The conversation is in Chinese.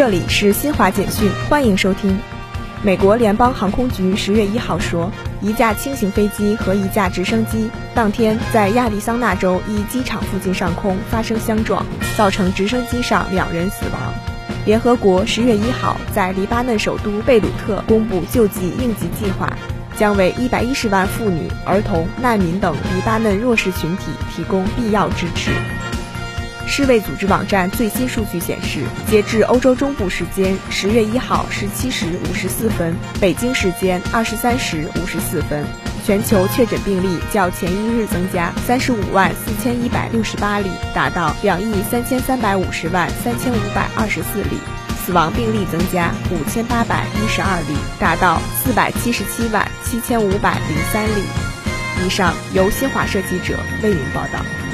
这里是新华简讯，欢迎收听。美国联邦航空局十月一号说，一架轻型飞机和一架直升机当天在亚利桑那州一机场附近上空发生相撞，造成直升机上两人死亡。联合国十月一号在黎巴嫩首都贝鲁特公布救济应急计划，将为一百一十万妇女、儿童、难民等黎巴嫩弱势群体提供必要支持。世卫组织网站最新数据显示，截至欧洲中部时间十月一号十七时五十四分，北京时间二十三时五十四分，全球确诊病例较前一日增加三十五万四千一百六十八例，达到两亿三千三百五十万三千五百二十四例；死亡病例增加五千八百一十二例，达到四百七十七万七千五百零三例。以上由新华社记者为您报道。